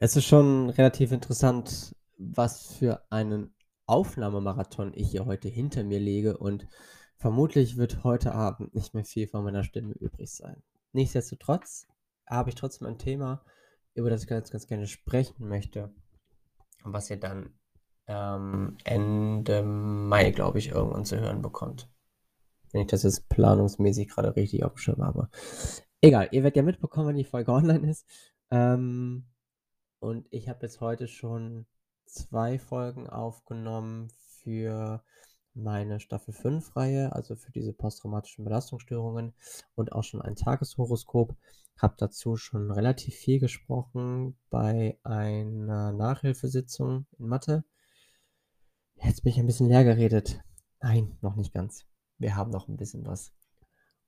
Es ist schon relativ interessant, was für einen Aufnahmemarathon ich hier heute hinter mir lege und vermutlich wird heute Abend nicht mehr viel von meiner Stimme übrig sein. Nichtsdestotrotz habe ich trotzdem ein Thema, über das ich ganz, ganz gerne sprechen möchte, was ihr dann ähm, Ende Mai, glaube ich, irgendwann zu hören bekommt. Wenn ich das jetzt planungsmäßig gerade richtig auf dem Schirm habe. Egal, ihr werdet ja mitbekommen, wenn die Folge online ist. Ähm, und ich habe jetzt heute schon zwei Folgen aufgenommen für meine Staffel 5-Reihe, also für diese posttraumatischen Belastungsstörungen und auch schon ein Tageshoroskop. Habe dazu schon relativ viel gesprochen bei einer Nachhilfesitzung in Mathe. Jetzt bin ich ein bisschen leer geredet. Nein, noch nicht ganz. Wir haben noch ein bisschen was.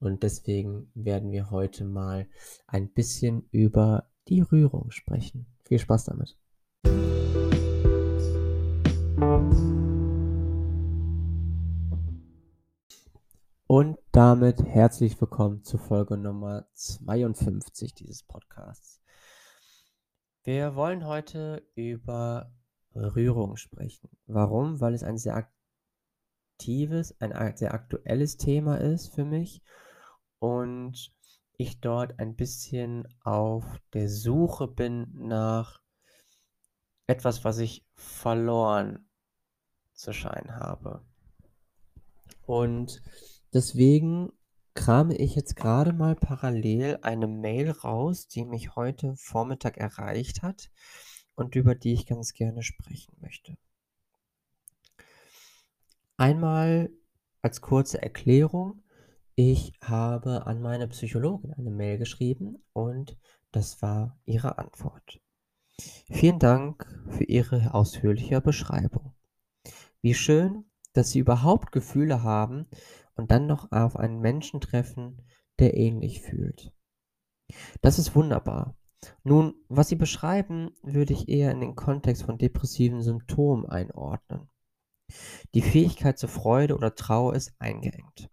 Und deswegen werden wir heute mal ein bisschen über die Rührung sprechen. Viel Spaß damit. Und damit herzlich willkommen zu Folge Nummer 52 dieses Podcasts. Wir wollen heute über Rührung sprechen. Warum? Weil es ein sehr aktives, ein sehr aktuelles Thema ist für mich und ich dort ein bisschen auf der Suche bin nach etwas, was ich verloren zu scheinen habe. Und deswegen krame ich jetzt gerade mal parallel eine Mail raus, die mich heute Vormittag erreicht hat und über die ich ganz gerne sprechen möchte. Einmal als kurze Erklärung. Ich habe an meine Psychologin eine Mail geschrieben und das war ihre Antwort. Vielen Dank für Ihre ausführliche Beschreibung. Wie schön, dass Sie überhaupt Gefühle haben und dann noch auf einen Menschen treffen, der ähnlich fühlt. Das ist wunderbar. Nun, was Sie beschreiben, würde ich eher in den Kontext von depressiven Symptomen einordnen. Die Fähigkeit zur Freude oder Trauer ist eingeengt.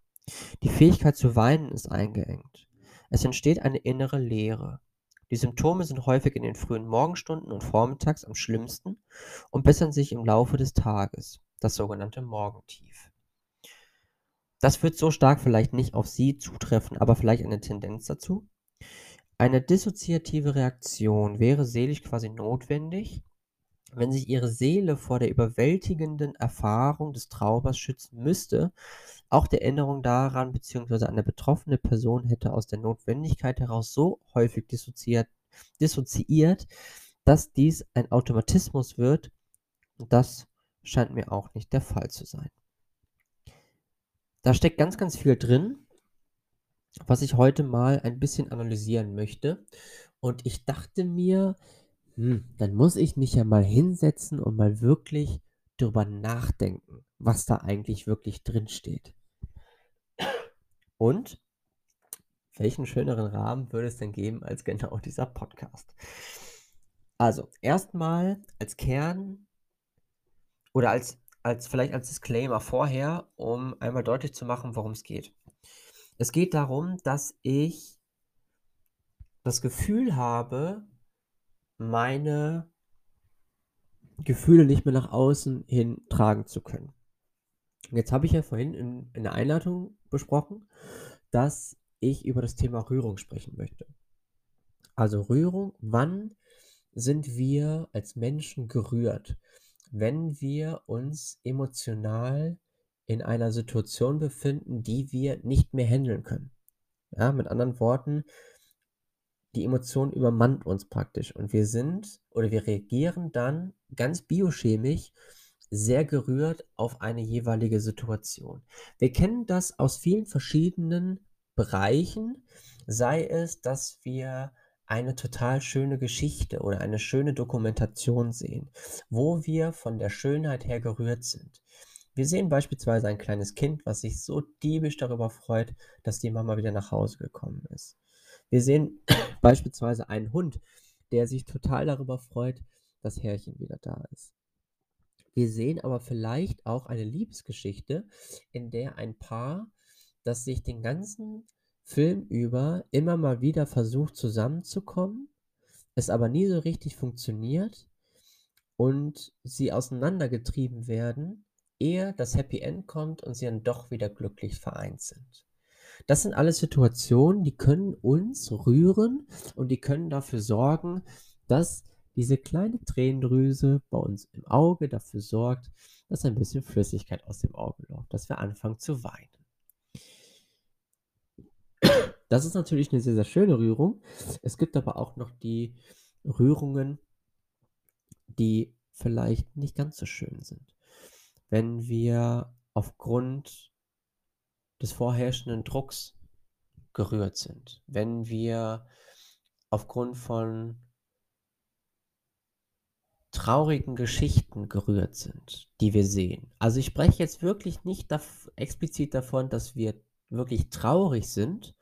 Die Fähigkeit zu weinen ist eingeengt. Es entsteht eine innere Leere. Die Symptome sind häufig in den frühen Morgenstunden und vormittags am schlimmsten und bessern sich im Laufe des Tages, das sogenannte Morgentief. Das wird so stark vielleicht nicht auf Sie zutreffen, aber vielleicht eine Tendenz dazu. Eine dissoziative Reaktion wäre seelisch quasi notwendig, wenn sich Ihre Seele vor der überwältigenden Erfahrung des Traumas schützen müsste, auch die Erinnerung daran bzw. eine betroffene Person hätte aus der Notwendigkeit heraus so häufig dissoziiert, dissoziiert, dass dies ein Automatismus wird. Das scheint mir auch nicht der Fall zu sein. Da steckt ganz, ganz viel drin, was ich heute mal ein bisschen analysieren möchte. Und ich dachte mir, hm, dann muss ich mich ja mal hinsetzen und mal wirklich drüber nachdenken, was da eigentlich wirklich drin steht. Und welchen schöneren Rahmen würde es denn geben als genau dieser Podcast? Also, erstmal als Kern oder als, als vielleicht als Disclaimer vorher, um einmal deutlich zu machen, worum es geht. Es geht darum, dass ich das Gefühl habe, meine Gefühle nicht mehr nach außen hin tragen zu können. Jetzt habe ich ja vorhin in, in der Einleitung besprochen, dass ich über das Thema Rührung sprechen möchte. Also Rührung, wann sind wir als Menschen gerührt? Wenn wir uns emotional in einer Situation befinden, die wir nicht mehr handeln können. Ja, mit anderen Worten, die Emotion übermannt uns praktisch und wir sind oder wir reagieren dann ganz biochemisch sehr gerührt auf eine jeweilige Situation. Wir kennen das aus vielen verschiedenen Bereichen, sei es, dass wir eine total schöne Geschichte oder eine schöne Dokumentation sehen, wo wir von der Schönheit her gerührt sind. Wir sehen beispielsweise ein kleines Kind, was sich so diebisch darüber freut, dass die Mama wieder nach Hause gekommen ist. Wir sehen beispielsweise einen Hund, der sich total darüber freut, dass Herrchen wieder da ist. Wir sehen aber vielleicht auch eine Liebesgeschichte, in der ein Paar, das sich den ganzen Film über immer mal wieder versucht zusammenzukommen, es aber nie so richtig funktioniert und sie auseinandergetrieben werden, ehe das Happy End kommt und sie dann doch wieder glücklich vereint sind. Das sind alles Situationen, die können uns rühren und die können dafür sorgen, dass diese kleine Tränendrüse bei uns im Auge dafür sorgt, dass ein bisschen Flüssigkeit aus dem Auge läuft, dass wir anfangen zu weinen. Das ist natürlich eine sehr, sehr schöne Rührung. Es gibt aber auch noch die Rührungen, die vielleicht nicht ganz so schön sind. Wenn wir aufgrund des vorherrschenden Drucks gerührt sind, wenn wir aufgrund von traurigen Geschichten gerührt sind, die wir sehen. Also ich spreche jetzt wirklich nicht dav explizit davon, dass wir wirklich traurig sind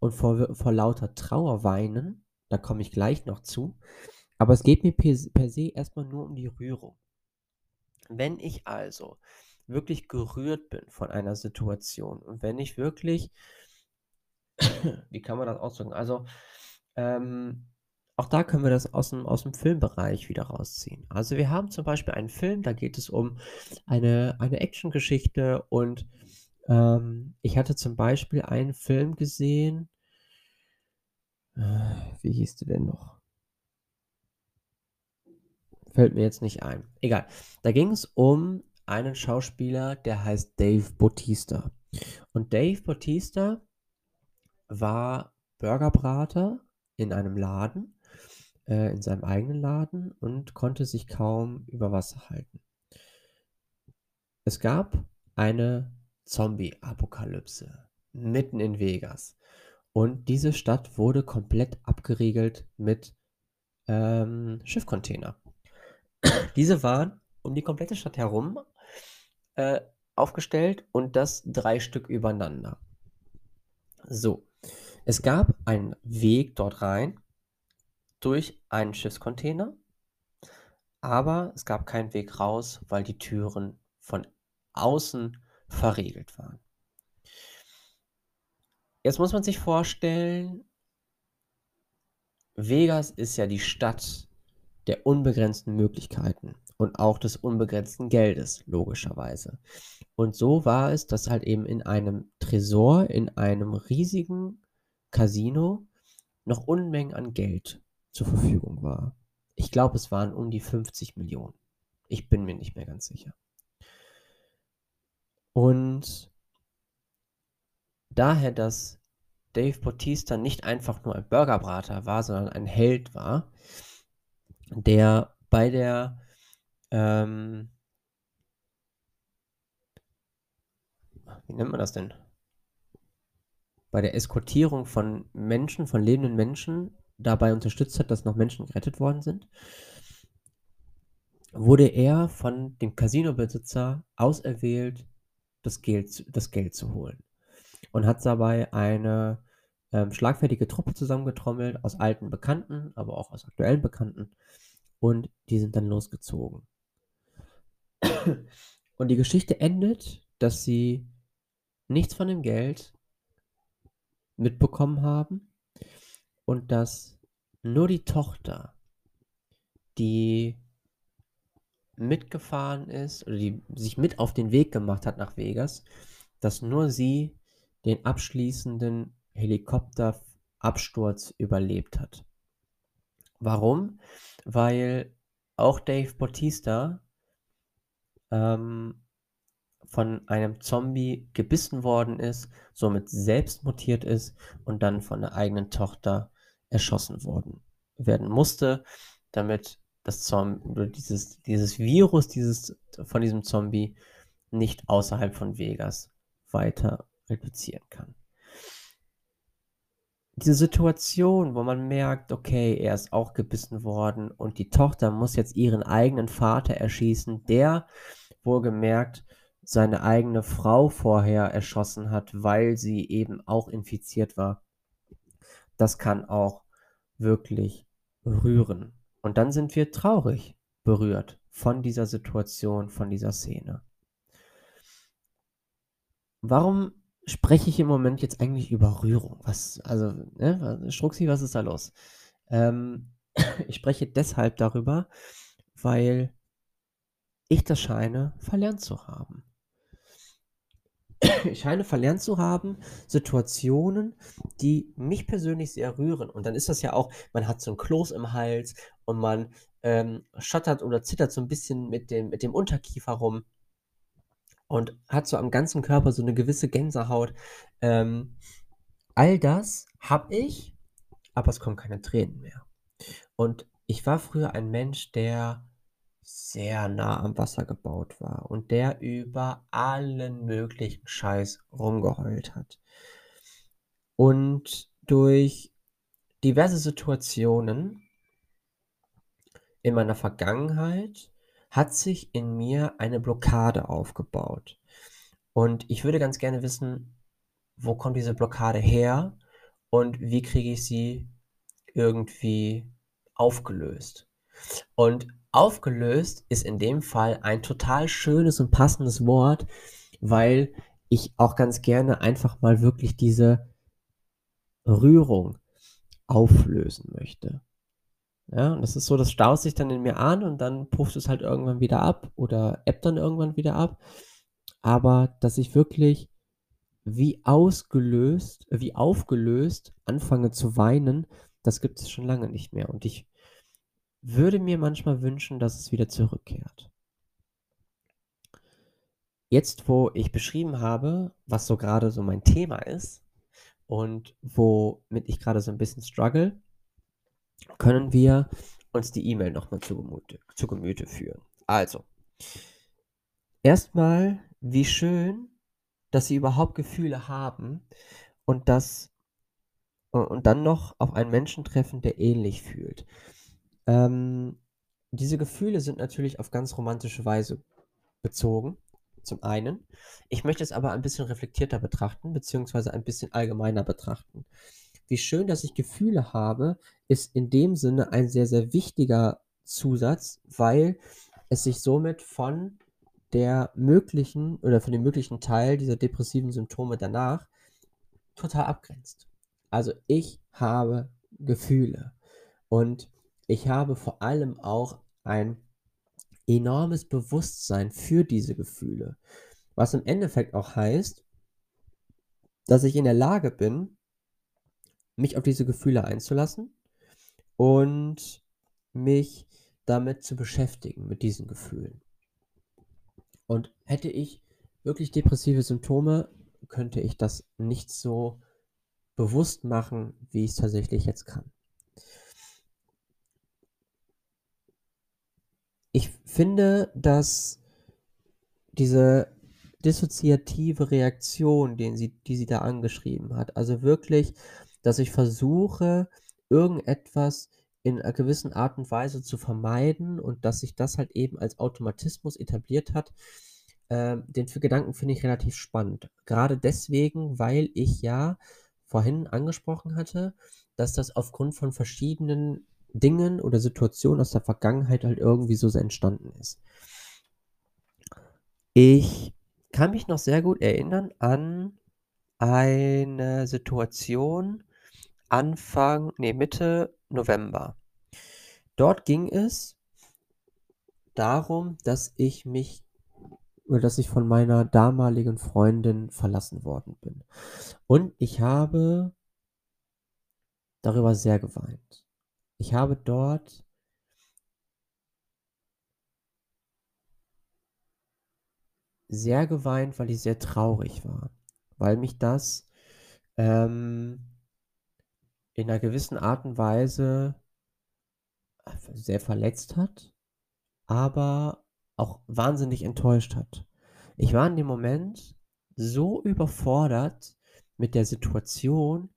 und vor, vor lauter Trauer weinen. Da komme ich gleich noch zu. Aber es geht mir per, per se erstmal nur um die Rührung. Wenn ich also wirklich gerührt bin von einer Situation und wenn ich wirklich, wie kann man das ausdrücken? Also, ähm, auch da können wir das aus dem, aus dem Filmbereich wieder rausziehen. Also wir haben zum Beispiel einen Film, da geht es um eine, eine Actiongeschichte und ähm, ich hatte zum Beispiel einen Film gesehen, äh, wie hieß der denn noch? Fällt mir jetzt nicht ein. Egal. Da ging es um einen Schauspieler, der heißt Dave Bautista. Und Dave Bautista war Burgerbrater in einem Laden äh, in seinem eigenen Laden und konnte sich kaum über Wasser halten. Es gab eine Zombie-Apokalypse mitten in Vegas. Und diese Stadt wurde komplett abgeriegelt mit ähm, Schiffcontainer. diese waren um die komplette Stadt herum äh, aufgestellt und das drei Stück übereinander. So, es gab einen Weg dort rein, durch einen Schiffscontainer, aber es gab keinen Weg raus, weil die Türen von außen verriegelt waren. Jetzt muss man sich vorstellen, Vegas ist ja die Stadt der unbegrenzten Möglichkeiten und auch des unbegrenzten Geldes, logischerweise. Und so war es, dass halt eben in einem Tresor, in einem riesigen Casino noch Unmengen an Geld zur Verfügung war. Ich glaube, es waren um die 50 Millionen. Ich bin mir nicht mehr ganz sicher. Und daher, dass Dave Bautista nicht einfach nur ein Burgerbrater war, sondern ein Held war, der bei der ähm, wie nennt man das denn? Bei der Eskortierung von Menschen, von lebenden Menschen dabei unterstützt hat, dass noch Menschen gerettet worden sind, wurde er von dem Casino-Besitzer auserwählt, das Geld, das Geld zu holen. Und hat dabei eine ähm, schlagfertige Truppe zusammengetrommelt aus alten Bekannten, aber auch aus aktuellen Bekannten. Und die sind dann losgezogen. Und die Geschichte endet, dass sie nichts von dem Geld mitbekommen haben und dass nur die Tochter, die mitgefahren ist oder die sich mit auf den Weg gemacht hat nach Vegas, dass nur sie den abschließenden Helikopterabsturz überlebt hat. Warum? Weil auch Dave Bautista ähm, von einem Zombie gebissen worden ist, somit selbst mutiert ist und dann von der eigenen Tochter erschossen worden werden musste, damit das Zombie, dieses, dieses Virus dieses, von diesem Zombie nicht außerhalb von Vegas weiter replizieren kann. Diese Situation, wo man merkt, okay, er ist auch gebissen worden und die Tochter muss jetzt ihren eigenen Vater erschießen, der wohlgemerkt seine eigene Frau vorher erschossen hat, weil sie eben auch infiziert war das kann auch wirklich rühren. Und dann sind wir traurig berührt von dieser Situation, von dieser Szene. Warum spreche ich im Moment jetzt eigentlich über Rührung? Was, also, ne, Struxi, was ist da los? Ähm, Ich spreche deshalb darüber, weil ich das scheine verlernt zu haben. Ich scheine verlernt zu haben, Situationen, die mich persönlich sehr rühren. Und dann ist das ja auch, man hat so 'n Kloß im Hals und man, ähm, stottert oder zittert so 'n bisschen mit dem mit dem Unterkiefer rum und hat so am ganzen Körper so 'ne gewisse Gänsehaut. Ähm, all das habe ich, aber es kommen keine Tränen mehr. Und ich war früher ein Mensch, der sehr nah am Wasser gebaut war und der über allen möglichen Scheiß rumgeheult hat. Und durch diverse Situationen in meiner Vergangenheit hat sich in mir eine Blockade aufgebaut. Und ich würde ganz gerne wissen, wo kommt diese Blockade her und wie kriege ich sie irgendwie aufgelöst? Und aufgelöst ist in dem Fall ein total schönes und passendes Wort, weil ich auch ganz gerne einfach mal wirklich diese Rührung auflösen möchte. Ja, und das ist so, das staut sich dann in mir an und dann pufft es halt irgendwann wieder ab oder ebbt dann irgendwann wieder ab. Aber dass ich wirklich wie ausgelöst wie aufgelöst anfange zu weinen, das gibt es schon lange nicht mehr. Und ich würde mir manchmal wünschen, dass es wieder zurückkehrt. Jetzt, wo ich beschrieben habe, was so grade so mein Thema ist und womit ich grade so 'n bisschen struggle, können wir uns die E-Mail noch mal zu Gemute zu Gemüte führen. Also erst mal, wie schön, dass Sie überhaupt Gefühle haben und das und dann noch auf einen Menschen treffen, der ähnlich fühlt. Ähm, diese Gefühle sind natürlich auf ganz romantische Weise bezogen, zum einen. Ich möchte es aber ein bisschen reflektierter betrachten, beziehungsweise ein bisschen allgemeiner betrachten. Wie schön, dass ich Gefühle habe, ist in dem Sinne ein sehr, sehr wichtiger Zusatz, weil es sich somit von der möglichen oder von dem möglichen Teil dieser depressiven Symptome danach total abgrenzt. Also, ich habe Gefühle und ich habe vor allem auch ein enormes Bewusstsein für diese Gefühle, was im Endeffekt auch heißt dass ich in der Lage bin mich auf diese Gefühle einzulassen und mich damit zu beschäftigen, mit diesen Gefühlen. Und hätte ich wirklich depressive Symptome, könnte ich das nicht so bewusst machen, wie ich's tatsächlich jetzt kann. Ich finde, dass diese dissoziative Reaktion, den sie die sie da angeschrieben hat, also wirklich, dass ich versuche, irgendetwas in 'ner gewissen Art und Weise zu vermeiden und dass sich das halt eben als Automatismus etabliert hat, ähm, den für Gedanken finde ich relativ spannend. Grade deswegen, weil ich ja vorhin angesprochen hatte, dass das aufgrund von verschiedenen Dingen oder Situationen aus der Vergangenheit halt irgendwie so entstanden ist. Ich kann mich noch sehr gut erinnern an eine Situation Anfang ne, Mitte November. Dort ging es darum, dass ich mich oder dass ich von meiner damaligen Freundin verlassen worden bin. Und ich habe darüber sehr geweint. Ich habe dort sehr geweint, weil ich sehr traurig war, weil mich das, ähm in 'ner gewissen Art und Weise sehr verletzt hat, aber auch wahnsinnig enttäuscht hat. Ich war in dem Moment so überfordert mit der Situation,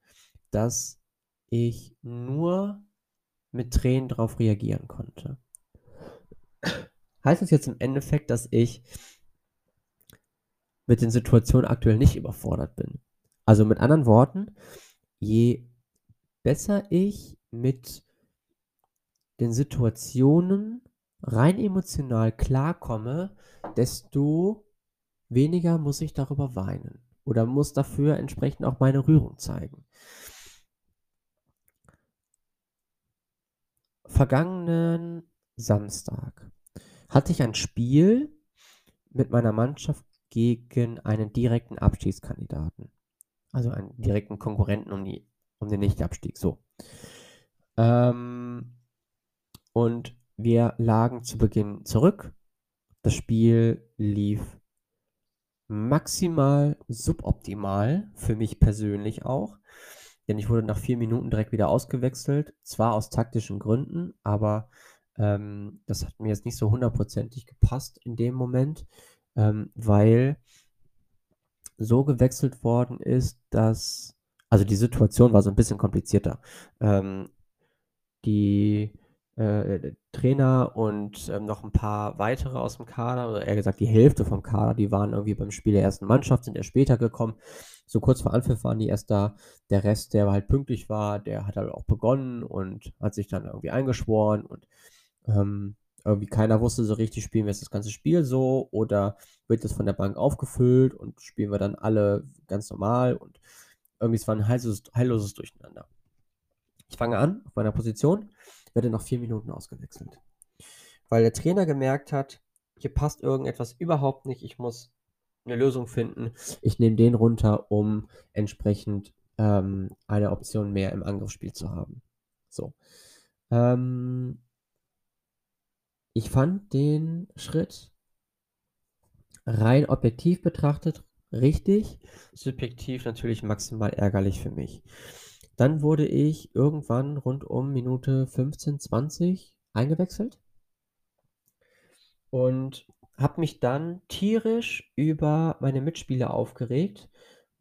dass ich nur mit Tränen drauf reagieren konnte. Heißt das jetzt im Endeffekt, dass ich mit den Situationen aktuell nicht überfordert bin? Also, mit anderen Worten, je besser ich mit den Situationen rein emotional klarkomme, desto weniger muss ich darüber weinen oder muss dafür entsprechend auch meine Rührung zeigen. Vergangenen Samstag hatte ich ein Spiel mit meiner Mannschaft gegen einen direkten Abstiegskandidaten. Also einen direkten Konkurrenten um, die, um den Nichtabstieg, so. Ähm, und wir lagen zu Beginn zurück. Das Spiel lief maximal suboptimal, für mich persönlich auch. Denn ich wurde nach vier Minuten direkt wieder ausgewechselt. Zwar aus taktischen Gründen, aber ähm, das hat mir jetzt nicht so hundertprozentig gepasst in dem Moment, ähm, weil so gewechselt worden ist, dass, also die Situation war so ein bisschen komplizierter. Ähm, die äh, Trainer und ähm, noch ein paar weitere aus dem Kader, oder eher gesagt die Hälfte vom Kader, die waren irgendwie beim Spiel der ersten Mannschaft, sind erst später gekommen. So kurz vor Anpfiff waren die erst da. Der Rest, der halt pünktlich war, der hat halt auch begonnen und hat sich dann irgendwie eingeschworen und ähm, irgendwie keiner wusste so richtig, spielen wir jetzt das ganze Spiel so oder wird das von der Bank aufgefüllt und spielen wir dann alle ganz normal und irgendwie es war ein heilloses, heilloses Durcheinander. Ich fange an auf meiner Position, werde nach vier Minuten ausgewechselt. Weil der Trainer gemerkt hat, hier passt irgendetwas überhaupt nicht, ich muss eine Lösung finden. Ich nehme den runter, um entsprechend ähm, eine Option mehr im Angriffsspiel zu haben. So. Ähm, ich fand den Schritt rein objektiv betrachtet richtig, subjektiv natürlich maximal ärgerlich für mich. Dann wurde ich irgendwann rund um Minute 15, 20 eingewechselt und habe mich dann tierisch über meine Mitspieler aufgeregt,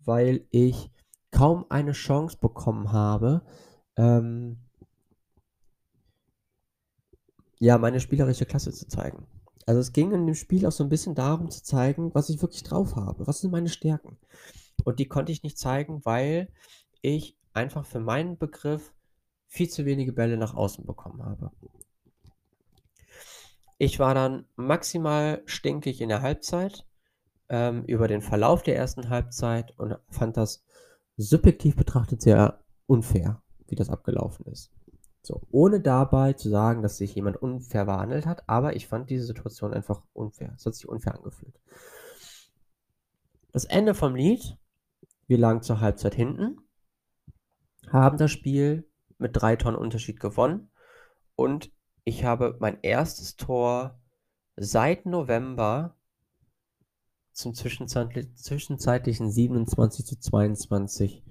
weil ich kaum eine Chance bekommen habe, ähm, ja, meine spielerische Klasse zu zeigen. Also es ging in dem Spiel auch so ein bisschen darum zu zeigen, was ich wirklich drauf habe. Was sind meine Stärken? Und die konnte ich nicht zeigen, weil ich einfach für meinen Begriff viel zu wenige Bälle nach außen bekommen habe. Ich war dann maximal stinkig in der Halbzeit ähm, über den Verlauf der ersten Halbzeit und fand das subjektiv betrachtet sehr unfair, wie das abgelaufen ist. So, ohne dabei zu sagen, dass sich jemand unfair behandelt hat, aber ich fand diese Situation einfach unfair. Es hat sich unfair angefühlt. Das Ende vom Lied, wir lagen zur Halbzeit hinten haben das Spiel mit drei Tonnen Unterschied gewonnen und ich habe mein erstes Tor seit November zum zwischenzeitlichen 27 zu 22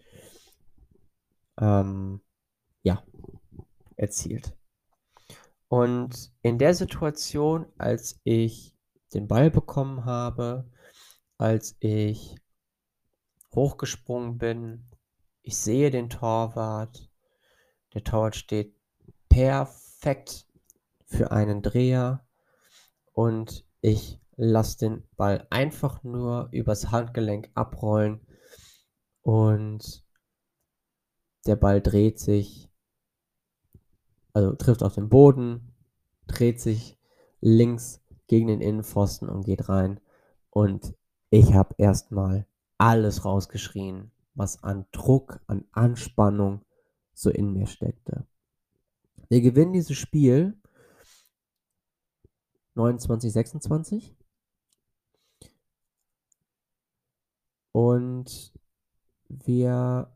ähm, ja, erzielt. Und in der Situation, als ich den Ball bekommen habe, als ich hochgesprungen bin, ich sehe den Torwart. Der Torwart steht perfekt für einen Dreher und ich lasse den Ball einfach nur übers Handgelenk abrollen und der Ball dreht sich, also trifft auf den Boden, dreht sich links gegen den Innenpfosten und geht rein. Und ich habe erstmal alles rausgeschrien was an Druck, an Anspannung so in mir steckte. Wir gewinnen dieses Spiel 29, 26. Und wir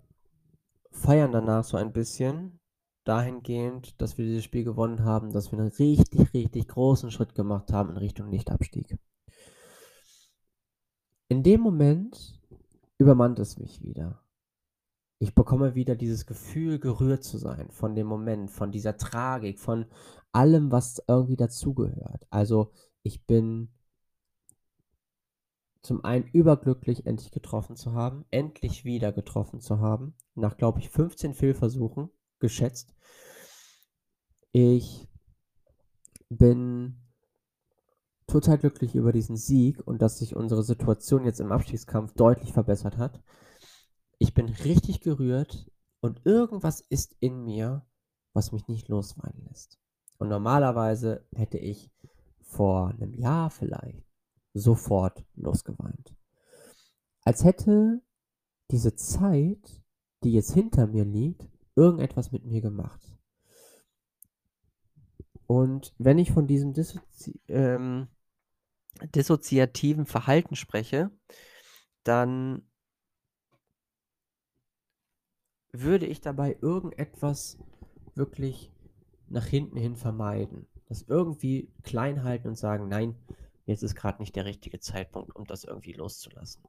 feiern danach so ein bisschen dahingehend, dass wir dieses Spiel gewonnen haben, dass wir einen richtig, richtig großen Schritt gemacht haben in Richtung Nichtabstieg. In dem Moment übermannt es mich wieder. Ich bekomme wieder dieses Gefühl, gerührt zu sein von dem Moment, von dieser Tragik, von allem, was irgendwie dazugehört. Also ich bin zum einen überglücklich, endlich getroffen zu haben, endlich wieder getroffen zu haben, nach, glaube ich, 15 Fehlversuchen geschätzt. Ich bin total glücklich über diesen Sieg und dass sich unsere Situation jetzt im Abstiegskampf deutlich verbessert hat. Ich bin richtig gerührt und irgendwas ist in mir, was mich nicht losweinen lässt. Und normalerweise hätte ich vor einem Jahr vielleicht sofort losgeweint. Als hätte diese Zeit, die jetzt hinter mir liegt, irgendetwas mit mir gemacht. Und wenn ich von diesem dissozi ähm, dissoziativen Verhalten spreche, dann würde ich dabei irgendetwas wirklich nach hinten hin vermeiden. Das irgendwie klein halten und sagen: „Nein, jetzt ist gerade nicht der richtige Zeitpunkt, um das irgendwie loszulassen.“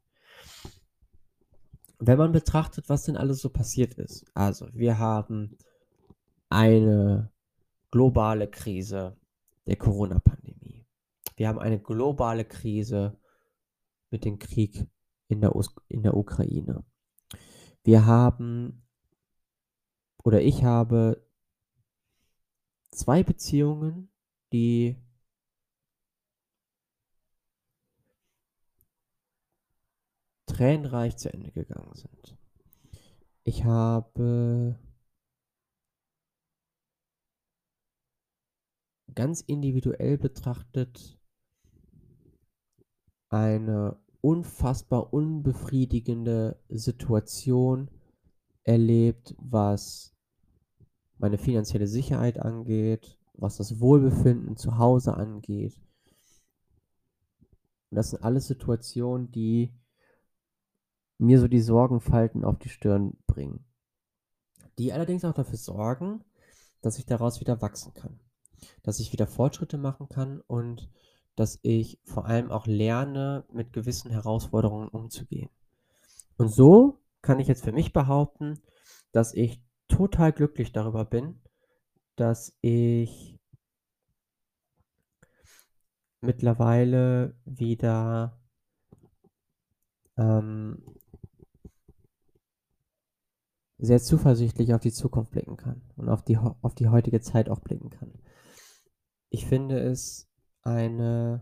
Wenn man betrachtet, was denn alles so passiert ist. Also, wir haben eine globale Krise der Corona-Pandemie. Wir haben eine globale Krise mit dem Krieg in der in der Ukraine. Wir haben oder ich habe 2 Beziehungen, die tränenreich zu Ende gegangen sind. Ich habe ganz individuell betrachtet eine unfassbar unbefriedigende Situation erlebt, was meine finanzielle Sicherheit angeht, was das Wohlbefinden zu Hause angeht. Und das sind alles Situationen, die mir so die Sorgenfalten auf die Stirn bringen. Die allerdings auch dafür sorgen, dass ich daraus wieder wachsen kann. Dass ich wieder Fortschritte machen kann und dass ich vor allem auch lerne, mit gewissen Herausforderungen umzugehen. Und so kann ich jetzt für mich behaupten, dass ich total glücklich darüber bin, dass ich mittlerweile wieder ähm sehr zuversichtlich auf die Zukunft blicken kann und auf die auf die heutige Zeit auch blicken kann. Ich finde es eine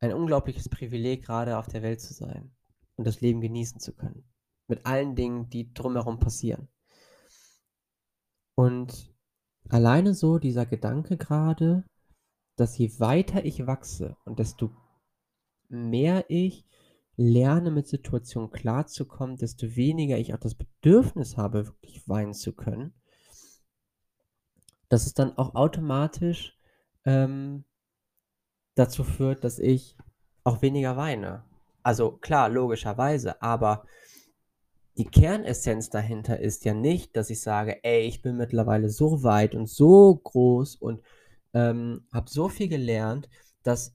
ein unglaubliches Privileg, gerade auf der Welt zu sein und das Leben genießen zu können, mit allen Dingen, die drumherum passieren. Und alleine so dieser Gedanke gerade, dass je weiter ich wachse und desto mehr ich lerne, mit Situationen klarzukommen, desto weniger ich auch das Bedürfnis habe, wirklich weinen zu können dass es dann auch automatisch, ähm dazu führt, dass ich auch weniger weine. Also klar, logischerweise, aber die Kernessenz dahinter ist ja nicht, dass ich sage: „Ey, ich bin mittlerweile so weit und so groß und, ähm, habe so viel gelernt, dass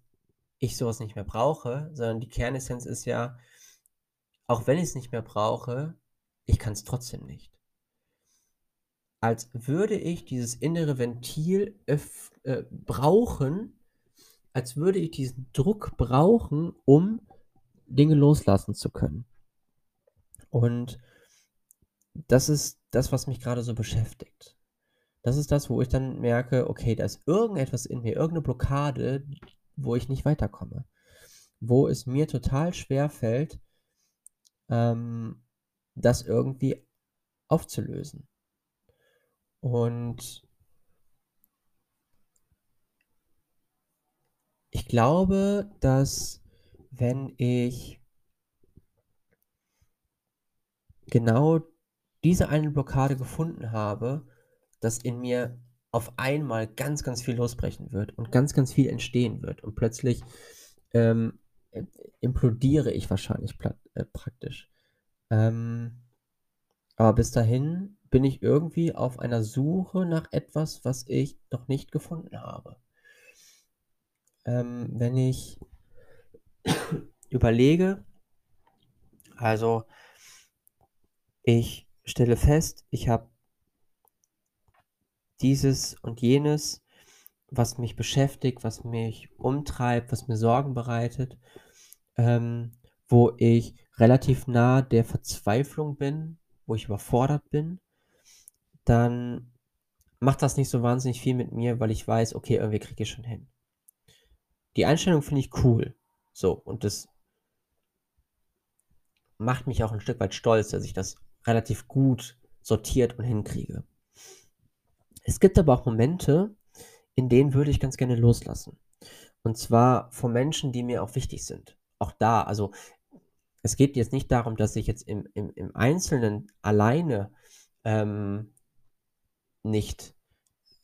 ich so was nicht mehr brauche“, sondern die Kernessenz ist ja: „Auch wenn ich's nicht mehr brauche, ich kann's trotzdem nicht.“ Als würde ich dieses innere Ventil äh, brauchen als würde ich diesen Druck brauchen, um Dinge loslassen zu können. Und das ist das, was mich grade so beschäftigt. Das ist das, wo ich dann merke: „Okay, da ist irgendetwas in mir, irgend 'ne Blockade, wo ich nicht weiterkomme.“ Wo es mir total schwerfällt ähm, das irgendwie aufzulösen. Und glaube, dass wenn ich genau diese eine Blockade gefunden habe, dass in mir auf einmal ganz, ganz viel losbrechen wird und ganz, ganz viel entstehen wird und plötzlich, ähm, äh, implodiere ich wahrscheinlich äh, praktisch. Ähm, aber bis dahin bin ich irgendwie auf einer Suche nach etwas, was ich noch nicht gefunden habe. Ähm, wenn ich überlege also ich stelle fest, ich habe dieses und jenes, was mich beschäftigt, was mich umtreibt, was mir Sorgen bereitet, ähm, wo ich relativ nah der Verzweiflung bin, wo ich überfordert bin, dann macht das nicht so wahnsinnig viel mit mir, weil ich weiß: „Okay, irgendwie kriege ich's schon hin.“ Die Einstellung finde ich cool, so und das macht mich auch 'n Stück weit stolz, dass ich das relativ gut sortiert und hinkriege. Es gibt aber auch Momente, in denen würde ich ganz gerne loslassen. Und zwar von Menschen, die mir auch wichtig sind. Auch da, also es geht jetzt nicht darum, dass ich jetzt im im im Einzelnen alleine, ähm, nicht,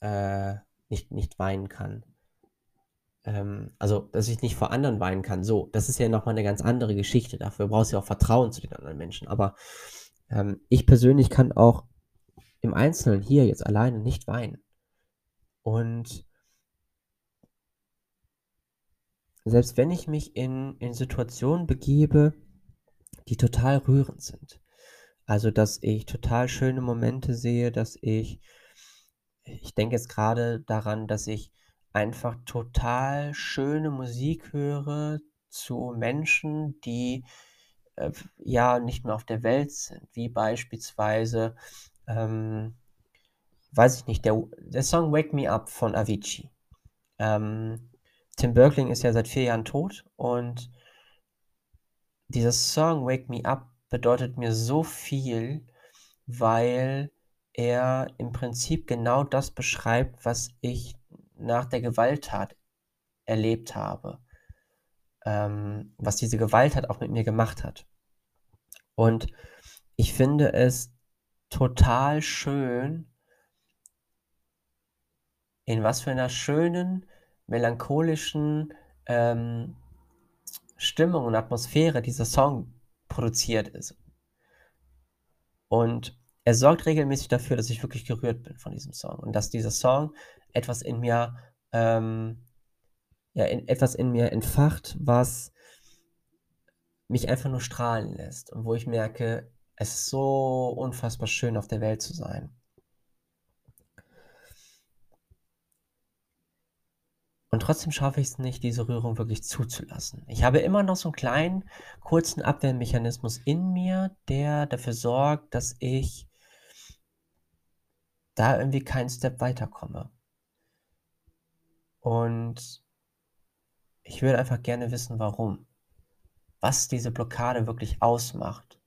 äh, nicht nicht weinen kann. Ähm, also, dass ich nicht vor anderen weinen kann, so. Das ist ja noch mal 'ne ganz andere Geschichte. Dafür brauchst du ja auch Vertrauen zu den anderen Menschen. Aber, ähm, ich persönlich kann auch im Einzelnen hier jetzt alleine nicht weinen. Und selbst wenn ich mich in in Situationen begebe, die total rührend sind. Also, dass ich total schöne Momente sehe, dass ich ich denke jetzt grade daran, dass ich einfach total schöne Musik höre zu Menschen, die, äh, ja, nicht mehr auf der Welt sind, wie beispielsweise, ähm, weiß ich nicht, der der Song „Wake Me Up“ von Avicii. Ähm, Tim Bergling ist ja seit 4 Jahren tot und dieser Song „Wake Me Up“ bedeutet mir so viel, weil er im Prinzip genau das beschreibt, was ich nach der Gewalttat erlebt habe. Ähm, was diese Gewalttat auch mit mir gemacht hat. Und ich finde es total schön in was für 'ner schönen, melancholischen, ähm, Stimmung und Atmosphäre dieser Song produziert ist. Und er sorgt regelmäßig dafür, dass ich wirklich gerührt bin von diesem Song und dass dieser Song etwas in mir, ähm ja, in etwas in mir entfacht, was mich einfach nur strahlen lässt und wo ich merke, es ist so unfassbar schön, auf der Welt zu sein. Und trotzdem schaffe ich's nicht, diese Rührung wirklich zuzulassen. Ich habe immer noch so 'n kleinen, kurzen Abwehrmechanismus in mir, der dafür sorgt, dass ich da irgendwie keinen Step weiterkomme. Und ich würde einfach gerne wissen, warum. Was diese Blockade wirklich ausmacht,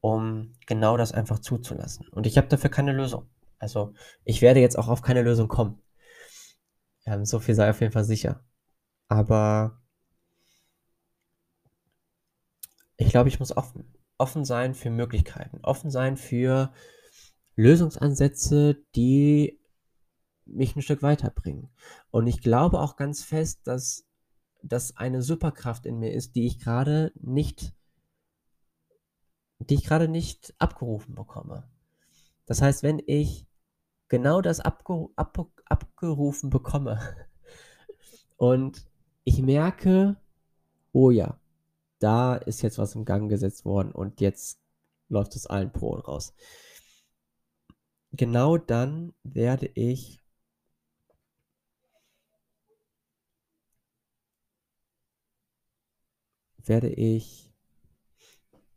um genau das einfach zuzulassen. Und ich habe dafür keine Lösung. Also, ich werde jetzt auch auf keine Lösung kommen. Ähm, so viel sei auf jeden Fall sicher. Aber ich glaube, ich muss offen offen sein für Möglichkeiten, offen sein für Lösungsansätze, die mich 'n Stück weiterbringen. Und ich glaube auch ganz fest, dass das eine Superkraft in mir ist, die ich grade nicht die ich grade nicht abgerufen bekomme. Das heißt, wenn ich genau das abgeru abbe abgerufen bekomme und ich merke: „Oh ja, da ist jetzt was in Gang gesetzt worden und jetzt läuft aus allen Poren raus.“ Genau dann werde ich werde ich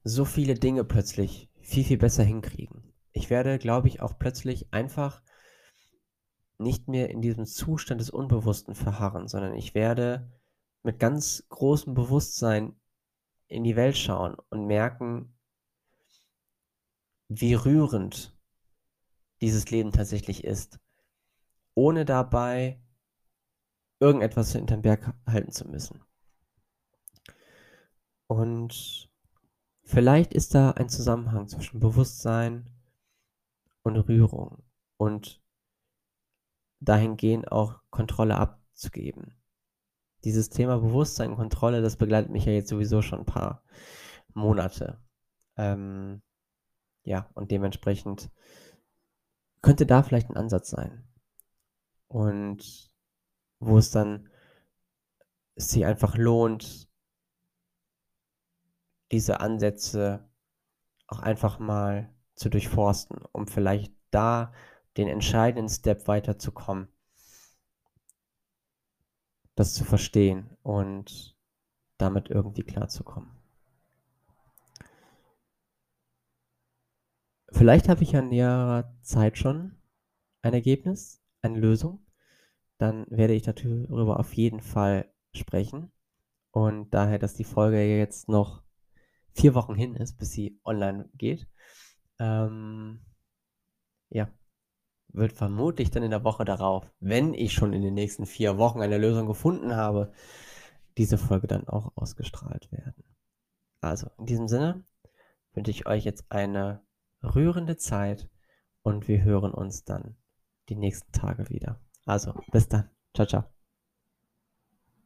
so viele Dinge plötzlich viel, viel besser hinkriegen. Ich werde, glaube ich, auch plötzlich einfach nicht mehr in diesem Zustand des Unbewussten verharren, sondern ich werde mit ganz großem Bewusstsein in die Welt schauen und merken wie rührend dieses Leben tatsächlich ist, ohne dabei irgendetwas hinterm Berg halten zu müssen. Und vielleicht ist da ein Zusammenhang zwischen Bewusstsein und Rührung und dahingehend auch Kontrolle abzugeben. Dieses Thema Bewusstsein und Kontrolle, das begleitet mich ja jetzt sowieso schon 'n paar Monate. Ähm, ja, und dementsprechend könnte da vielleicht 'n Ansatz sein. Und wo es dann sich einfach lohnt diese Ansätze auch einfach mal zu durchforsten, um vielleicht da den entscheidenden Step weiterzukommen das zu verstehen und damit irgendwie klarzukommen. Vielleicht habe ich ja in näherer Zeit schon ein Ergebnis, eine Lösung. Dann werde ich darüber auf jeden Fall sprechen. Und daher, dass die Folge jetzt noch 4 Wochen hin ist, bis sie online geht, ähm, ja, wird vermutlich dann in der Woche darauf, wenn ich schon in den nächsten 4 Wochen eine Lösung gefunden habe, diese Folge dann auch ausgestrahlt werden. Also, in diesem Sinne wünsche ich euch jetzt eine rührende Zeit und wir hören uns dann die nächsten Tage wieder. Also, bis dann. Tschau, tschau.